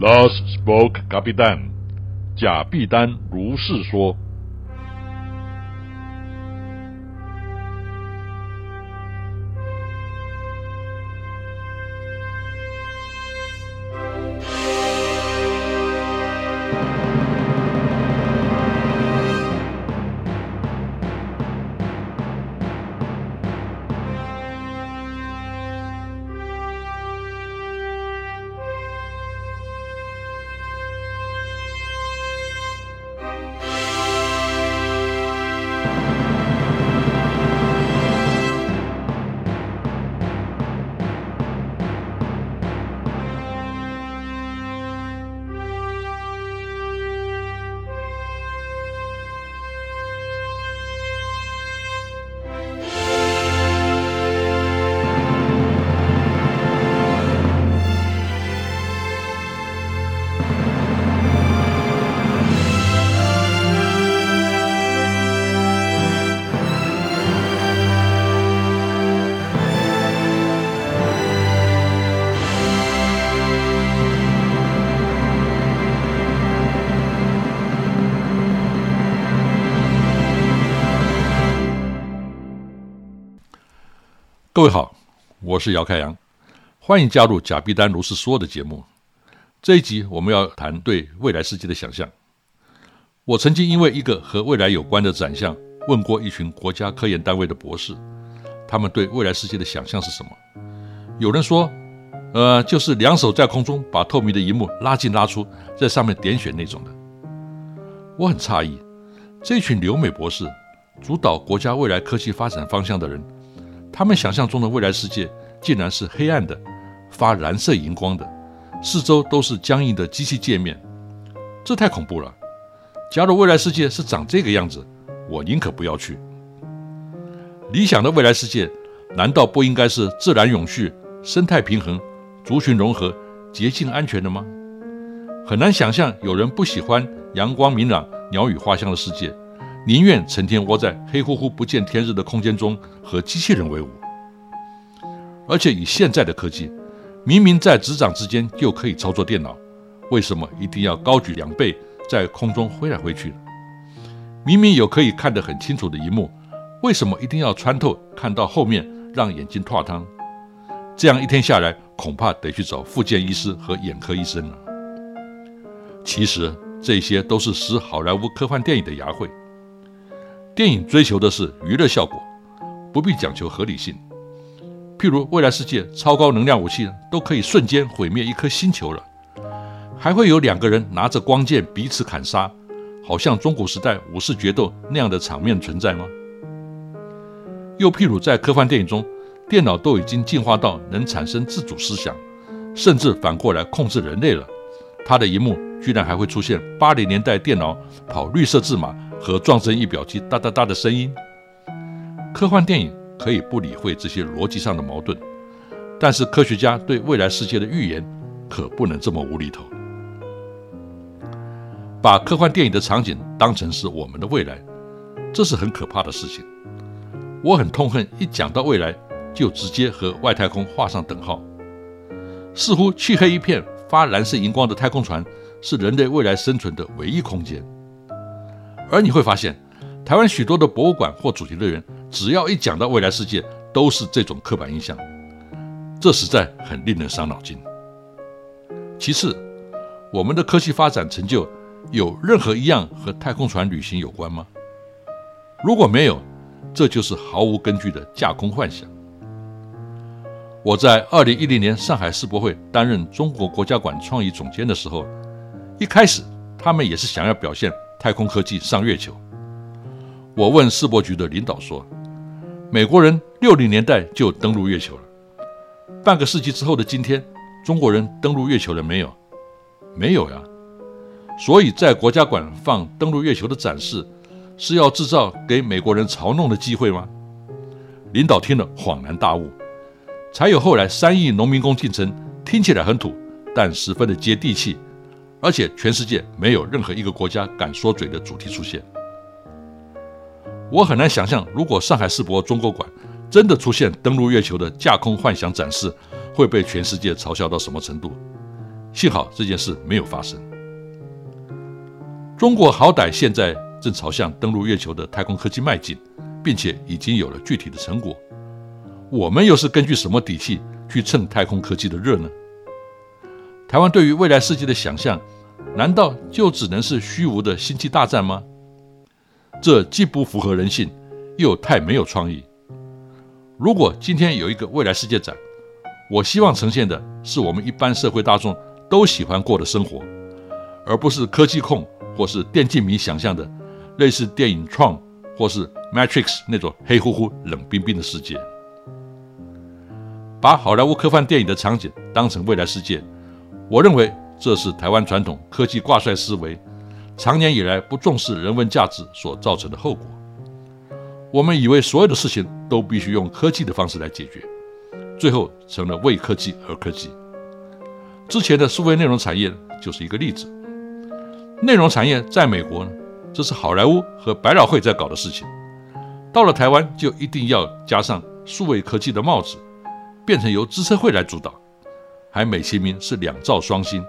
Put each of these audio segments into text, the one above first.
Thus spoke Capitan，贾碧丹如是说。各位好，我是姚开阳，欢迎加入贾碧丹如是说的节目。这一集我们要谈对未来世界的想象。我曾经因为一个和未来有关的展项，问过一群国家科研单位的博士，他们对未来世界的想象是什么？有人说，呃，就是两手在空中把透明的荧幕拉进拉出，在上面点选那种的。我很诧异，这群留美博士主导国家未来科技发展方向的人。他们想象中的未来世界竟然是黑暗的，发蓝色荧光的，四周都是僵硬的机器界面，这太恐怖了。假如未来世界是长这个样子，我宁可不要去。理想的未来世界，难道不应该是自然永续、生态平衡、族群融合、洁净安全的吗？很难想象有人不喜欢阳光明朗、鸟语花香的世界。宁愿成天窝在黑乎乎、不见天日的空间中和机器人为伍，而且以现在的科技，明明在指掌之间就可以操作电脑，为什么一定要高举两倍在空中挥来挥去？明明有可以看得很清楚的一幕，为什么一定要穿透看到后面，让眼睛脱汤？这样一天下来，恐怕得去找复健医师和眼科医生了。其实这些都是使好莱坞科幻电影的牙慧。电影追求的是娱乐效果，不必讲求合理性。譬如未来世界超高能量武器都可以瞬间毁灭一颗星球了，还会有两个人拿着光剑彼此砍杀，好像中古时代武士决斗那样的场面存在吗？又譬如在科幻电影中，电脑都已经进化到能产生自主思想，甚至反过来控制人类了，它的一幕居然还会出现八零年代电脑跑绿色字码。和撞声仪表机哒哒哒的声音，科幻电影可以不理会这些逻辑上的矛盾，但是科学家对未来世界的预言可不能这么无厘头。把科幻电影的场景当成是我们的未来，这是很可怕的事情。我很痛恨一讲到未来就直接和外太空画上等号，似乎漆黑一片、发蓝色荧光的太空船是人类未来生存的唯一空间。而你会发现，台湾许多的博物馆或主题乐园，只要一讲到未来世界，都是这种刻板印象，这实在很令人伤脑筋。其次，我们的科技发展成就有任何一样和太空船旅行有关吗？如果没有，这就是毫无根据的架空幻想。我在二零一零年上海世博会担任中国国家馆创意总监的时候，一开始他们也是想要表现。太空科技上月球，我问世博局的领导说：“美国人六零年代就登陆月球了，半个世纪之后的今天，中国人登陆月球了没有？没有呀。所以在国家馆放登陆月球的展示，是要制造给美国人嘲弄的机会吗？”领导听了恍然大悟，才有后来三亿农民工进城，听起来很土，但十分的接地气。而且全世界没有任何一个国家敢说嘴的主题出现。我很难想象，如果上海世博中国馆真的出现登陆月球的架空幻想展示，会被全世界嘲笑到什么程度？幸好这件事没有发生。中国好歹现在正朝向登陆月球的太空科技迈进，并且已经有了具体的成果。我们又是根据什么底气去蹭太空科技的热呢？台湾对于未来世界的想象，难道就只能是虚无的星际大战吗？这既不符合人性，又太没有创意。如果今天有一个未来世界展，我希望呈现的是我们一般社会大众都喜欢过的生活，而不是科技控或是电竞迷想象的类似电影《创》或是《Matrix》那种黑乎乎、冷冰冰的世界。把好莱坞科幻电影的场景当成未来世界，我认为这是台湾传统科技挂帅思维长年以来不重视人文价值所造成的后果。我们以为所有的事情都必须用科技的方式来解决，最后成了为科技而科技。之前的数位内容产业就是一个例子。内容产业在美国，这是好莱坞和百老汇在搞的事情；到了台湾，就一定要加上数位科技的帽子，变成由资策会来主导，还美其名是两兆双星，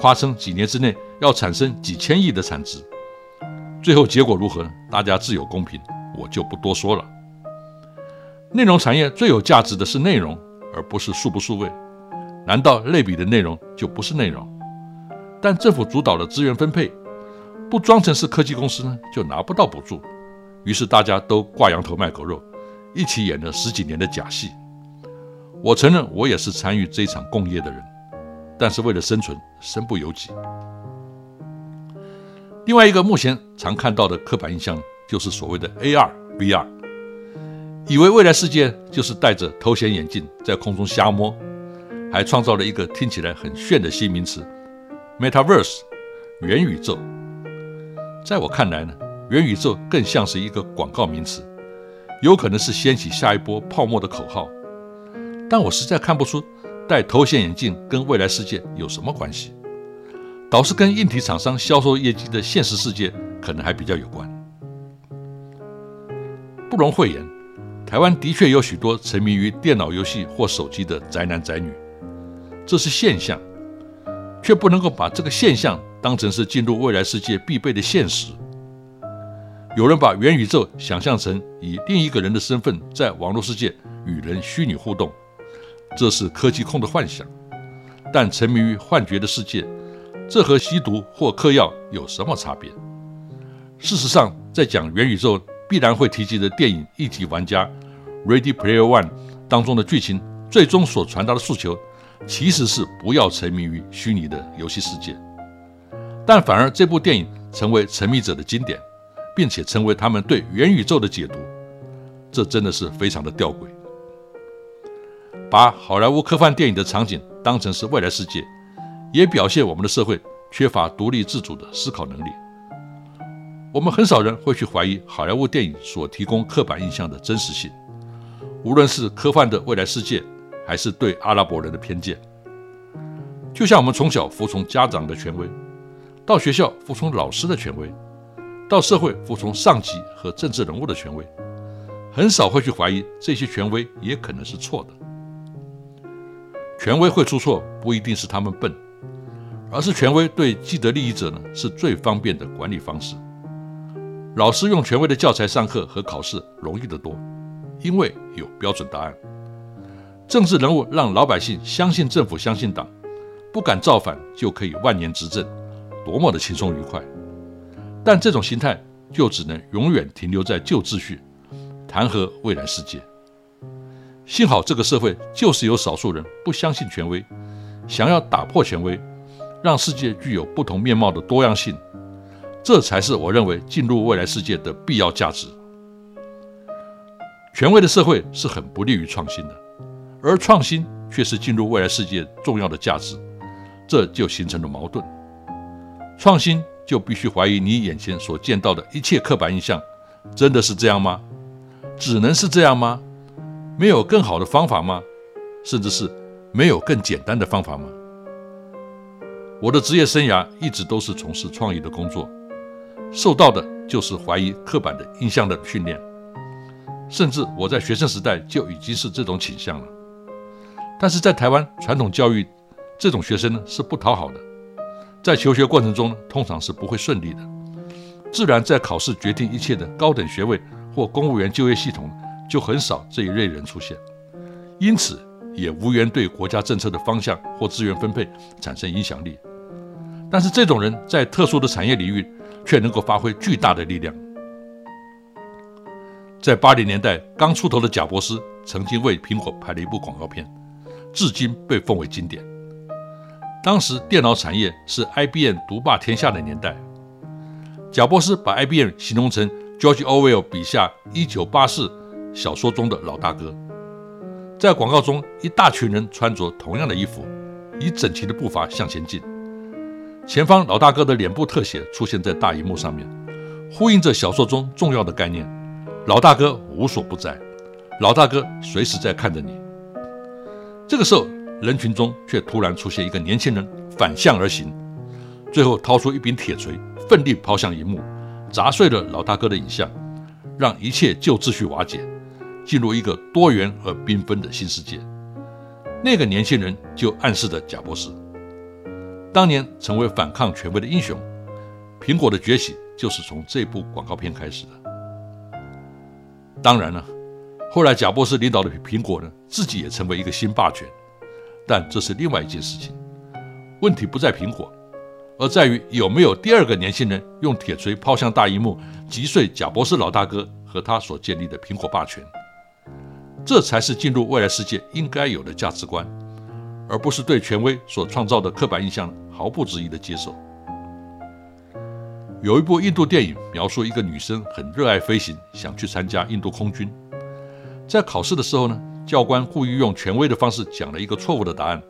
夸称几年之内要产生几千亿的产值。最后结果如何，大家自有公平。我就不多说了。内容产业最有价值的是内容，而不是数不数位。难道类比的内容就不是内容？但政府主导的资源分配，不装成是科技公司呢，就拿不到补助。于是大家都挂羊头卖狗肉，一起演了十几年的假戏。我承认我也是参与这场共业的人，但是为了生存，身不由己。另外一个目前常看到的刻板印象。就是所谓的 AR、VR，以为未来世界就是戴着头显眼镜在空中瞎摸，还创造了一个听起来很炫的新名词 “Metaverse” 元宇宙。在我看来呢，元宇宙更像是一个广告名词，有可能是掀起下一波泡沫的口号。但我实在看不出戴头显眼镜跟未来世界有什么关系，倒是跟硬体厂商销售业绩的现实世界可能还比较有关。不容讳言，台湾的确有许多沉迷于电脑游戏或手机的宅男宅女，这是现象，却不能够把这个现象当成是进入未来世界必备的现实。有人把元宇宙想象成以另一个人的身份在网络世界与人虚拟互动，这是科技控的幻想。但沉迷于幻觉的世界，这和吸毒或嗑药有什么差别？事实上，在讲元宇宙。必然会提及的电影《一体玩家》（Ready Player One） 当中的剧情，最终所传达的诉求，其实是不要沉迷于虚拟的游戏世界。但反而这部电影成为沉迷者的经典，并且成为他们对元宇宙的解读，这真的是非常的吊诡。把好莱坞科幻电影的场景当成是未来世界，也表现我们的社会缺乏独立自主的思考能力。我们很少人会去怀疑好莱坞电影所提供刻板印象的真实性，无论是科幻的未来世界，还是对阿拉伯人的偏见。就像我们从小服从家长的权威，到学校服从老师的权威，到社会服从上级和政治人物的权威，很少会去怀疑这些权威也可能是错的。权威会出错，不一定是他们笨，而是权威对既得利益者呢是最方便的管理方式。老师用权威的教材上课和考试容易得多，因为有标准答案。政治人物让老百姓相信政府、相信党，不敢造反就可以万年执政，多么的轻松愉快！但这种心态就只能永远停留在旧秩序，谈何未来世界？幸好这个社会就是有少数人不相信权威，想要打破权威，让世界具有不同面貌的多样性。这才是我认为进入未来世界的必要价值。权威的社会是很不利于创新的，而创新却是进入未来世界重要的价值，这就形成了矛盾。创新就必须怀疑你眼前所见到的一切刻板印象，真的是这样吗？只能是这样吗？没有更好的方法吗？甚至是没有更简单的方法吗？我的职业生涯一直都是从事创意的工作。受到的就是怀疑刻板的印象的训练，甚至我在学生时代就已经是这种倾向了。但是在台湾传统教育这种学生呢是不讨好的，在求学过程中通常是不会顺利的，自然在考试决定一切的高等学位或公务员就业系统就很少这一类人出现，因此也无缘对国家政策的方向或资源分配产生影响力。但是这种人在特殊的产业领域却能够发挥巨大的力量。在八零年代刚出头的贾伯斯曾经为苹果拍了一部广告片，至今被奉为经典。当时电脑产业是 IBM 独霸天下的年代，贾伯斯把 IBM 形容成 George Orwell 笔下《一九八四》小说中的老大哥。在广告中，一大群人穿着同样的衣服，以整齐的步伐向前进。前方老大哥的脸部特写出现在大荧幕上面，呼应着小说中重要的概念：老大哥无所不在，老大哥随时在看着你。这个时候。人群中却突然出现一个年轻人，反向而行，最后掏出一柄铁锤，奋力抛向荧幕，砸碎了老大哥的影像，让一切旧秩序瓦解，进入一个多元而缤纷的新世界。那个年轻人就暗示着贾博士，当年成为反抗权威的英雄。苹果的崛起就是从这部广告片开始的。当然了，后来贾博士领导的苹果呢，自己也成为一个新霸权。但这是另外一件事情，问题不在苹果，而在于有没有第二个年轻人用铁锤抛向大荧幕，击碎贾博士老大哥和他所建立的苹果霸权。这才是进入未来世界应该有的价值观，而不是对权威所创造的刻板印象毫不质疑的接受。有一部印度电影描述一个女生很热爱飞行，想去参加印度空军，在考试的时候呢。教官故意用权威的方式讲了一个错误的答案，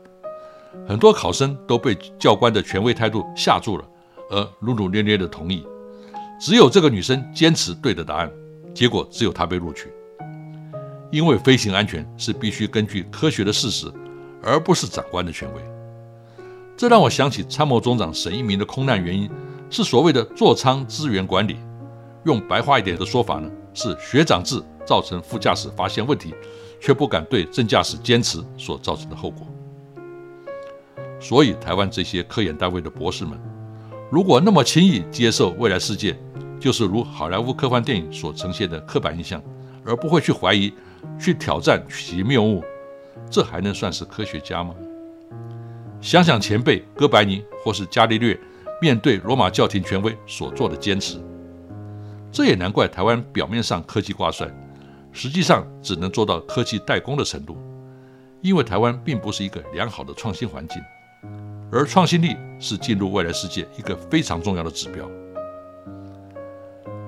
很多考生都被教官的权威态度吓住了，而努努捏捏的同意。只有这个女生坚持对的答案，结果只有她被录取。因为飞行安全是必须根据科学的事实，而不是长官的权威。这让我想起参谋总长沈一鸣的空难原因是所谓的座舱资源管理，用白话一点的说法呢，是学长制造成副驾驶发现问题。却不敢对正驾驶坚持所造成的后果。所以，台湾这些科研单位的博士们，如果那么轻易接受未来世界就是如好莱坞科幻电影所呈现的刻板印象，而不会去怀疑、去挑战其谬误，这还能算是科学家吗？想想前辈哥白尼或是伽利略面对罗马教廷权威所做的坚持，这也难怪台湾表面上科技挂帅。实际上只能做到科技代工的程度，因为台湾并不是一个良好的创新环境，而创新力是进入未来世界一个非常重要的指标。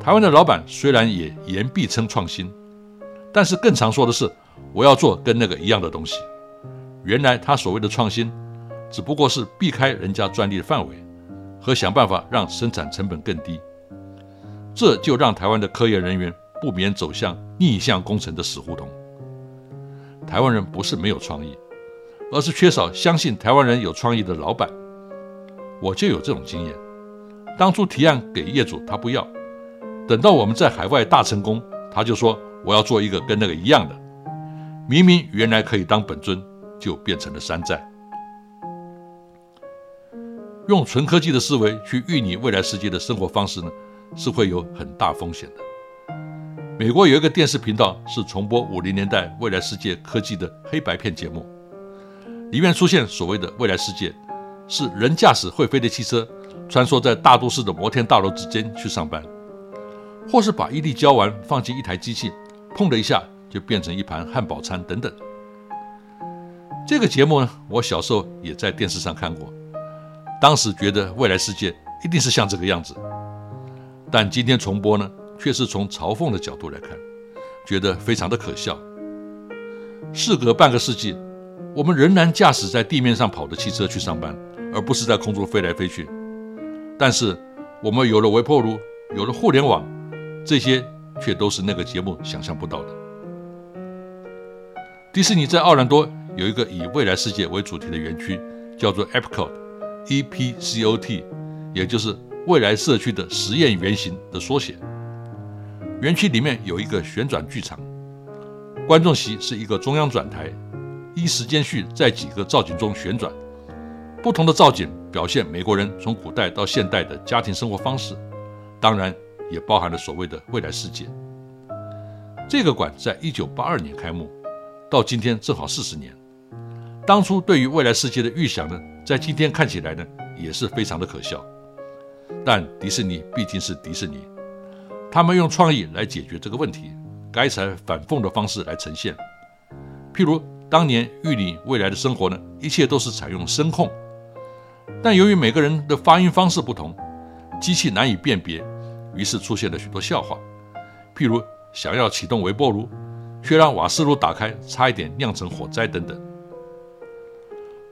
台湾的老板虽然也言必称创新，但是更常说的是我要做跟那个一样的东西。原来他所谓的创新，只不过是避开人家专利的范围，和想办法让生产成本更低，这就让台湾的科研人员。不免走向逆向工程的死胡同。台湾人不是没有创意，而是缺少相信台湾人有创意的老板。我就有这种经验。当初提案给业主，他不要；等到我们在海外大成功，他就说我要做一个跟那个一样的。明明原来可以当本尊，就变成了山寨。用纯科技的思维去预拟未来世界的生活方式呢，是会有很大风险的。美国有一个电视频道是重播五零年代未来世界科技的黑白片节目，里面出现所谓的未来世界，是人驾驶会飞的汽车穿梭在大都市的摩天大楼之间去上班，或是把一粒胶丸放进一台机器，砰的一下就变成一盘汉堡餐等等。这个节目呢，我小时候也在电视上看过，当时觉得未来世界一定是像这个样子，但今天重播呢？却是从嘲讽的角度来看，觉得非常的可笑。事隔半个世纪，我们仍然驾驶在地面上跑的汽车去上班，而不是在空中飞来飞去。但是我们有了微波炉，有了互联网，这些却都是那个节目想象不到的。迪士尼在奥兰多有一个以未来世界为主题的园区，叫做 Epcot，E-P-C-O-T，也就是未来社区的实验原型的缩写。园区里面有一个旋转剧场，观众席是一个中央转台，依时间序在几个造景中旋转，不同的造景表现美国人从古代到现代的家庭生活方式，当然也包含了所谓的未来世界。这个馆在一九八二年开幕，到今天正好四十年。当初对于未来世界的预想呢，在今天看起来呢，也是非常的可笑。但迪士尼毕竟是迪士尼，他们用创意来解决这个问题，改采反讽的方式来呈现。譬如当年预拟未来的生活呢，一切都是采用声控。但由于每个人的发音方式不同，机器难以辨别，于是出现了许多笑话。譬如想要启动微波炉，却让瓦斯炉打开，差一点酿成火灾等等。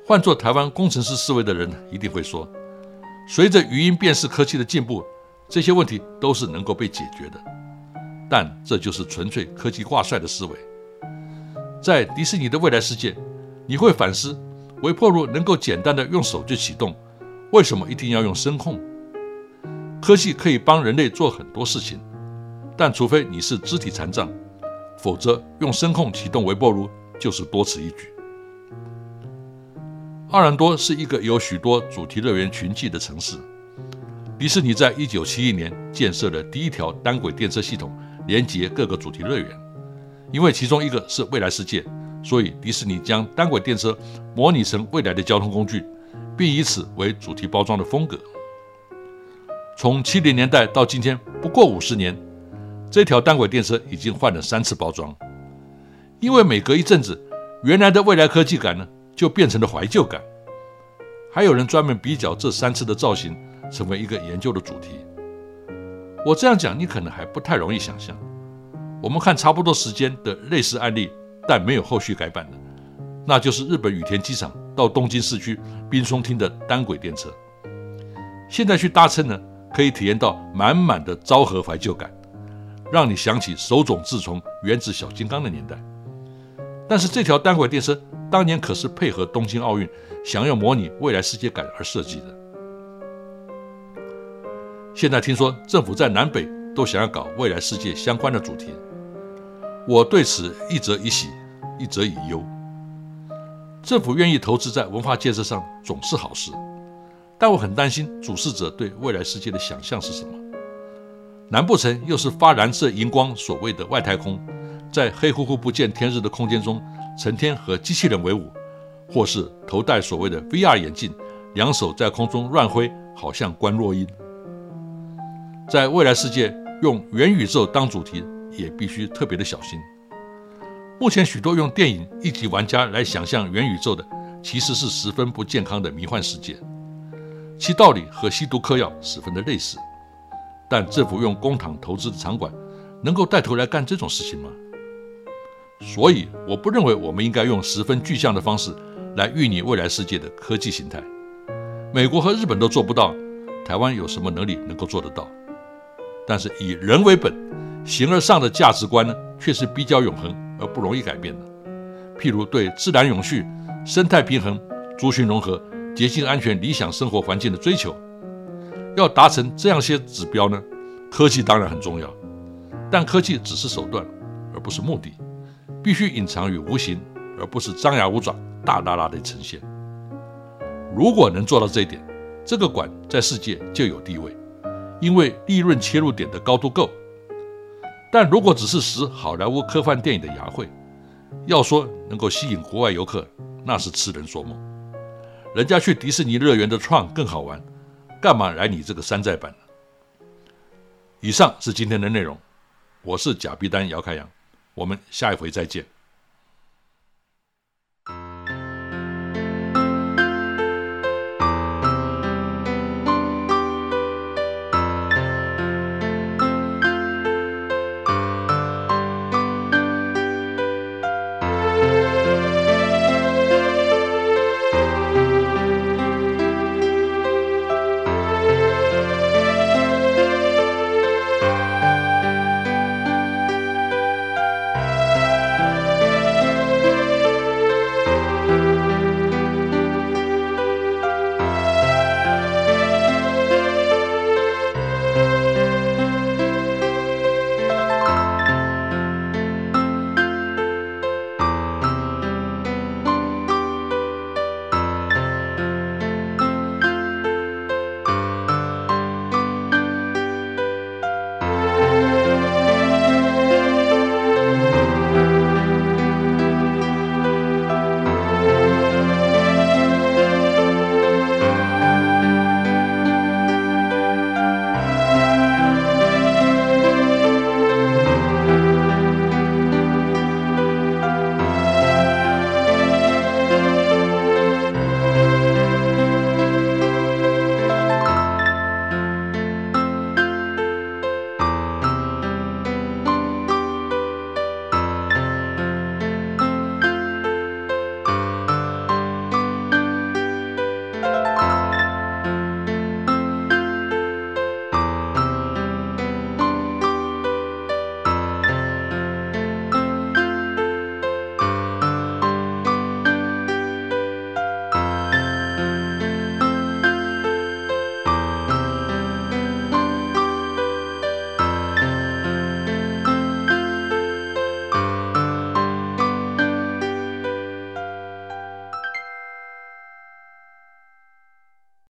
换做台湾工程师思维的人，一定会说：随着语音辨识科技的进步，这些问题都是能够被解决的。但这就是纯粹科技挂帅的思维。在迪士尼的未来世界，你会反思。微波炉能够简单的用手就启动，为什么一定要用声控？科技可以帮人类做很多事情，但除非你是肢体残障，否则用声控启动微波炉就是多此一举。奥兰多是一个有许多主题乐园群聚的城市。迪士尼在一九七一年建设了第一条单轨电车系统，连接各个主题乐园，因为其中一个是未来世界。所以，迪士尼将单轨电车模拟成未来的交通工具，并以此为主题包装的风格。从七零年代到今天，不过五十年，这条单轨电车已经换了三次包装。因为每隔一阵子，原来的未来科技感呢，就变成了怀旧感。还有人专门比较这三次的造型，成为一个研究的主题。我这样讲，你可能还不太容易想象。我们看差不多时间的类似案例。但没有后续改版的，那就是日本羽田机场到东京市区滨松町的单轨电车。现在去搭乘呢，可以体验到满满的昭和怀旧感，让你想起手冢治虫原子小金刚的年代。但是这条单轨电车当年可是配合东京奥运，想要模拟未来世界感而设计的。现在听说政府在南北都想要搞未来世界相关的主题。我对此一则以喜，一则以忧。政府愿意投资在文化建设上总是好事，但我很担心主事者对未来世界的想象是什么？难不成又是发蓝色荧光所谓的外太空，在黑乎乎不见天日的空间中，成天和机器人为伍，或是头戴所谓的 VR 眼镜，两手在空中乱挥，好像关若音？在未来世界用元宇宙当主题？也必须特别的小心。目前许多用电影一级玩家来想象元宇宙的，其实是十分不健康的迷幻世界，其道理和吸毒嗑药十分的类似。但政府用公帑投资的场馆，能够带头来干这种事情吗？所以我不认为我们应该用十分具象的方式来预拟未来世界的科技形态。美国和日本都做不到，台湾有什么能力能够做得到？但是以人为本。形而上的价值观呢，却是比较永恒而不容易改变的。譬如对自然永续、生态平衡、族群融合、洁净安全、理想生活环境的追求，要达成这样些指标呢，科技当然很重要，但科技只是手段，而不是目的，必须隐藏于无形，而不是张牙舞爪、大大大的呈现。如果能做到这一点，这个馆在世界就有地位，因为利润切入点的高度够。但如果只是使好莱坞科幻电影的牙慧，要说能够吸引国外游客，那是痴人说梦。人家去迪士尼乐园的创更好玩，干嘛来你这个山寨版？以上是今天的内容，我是假币丹姚开阳，我们下一回再见。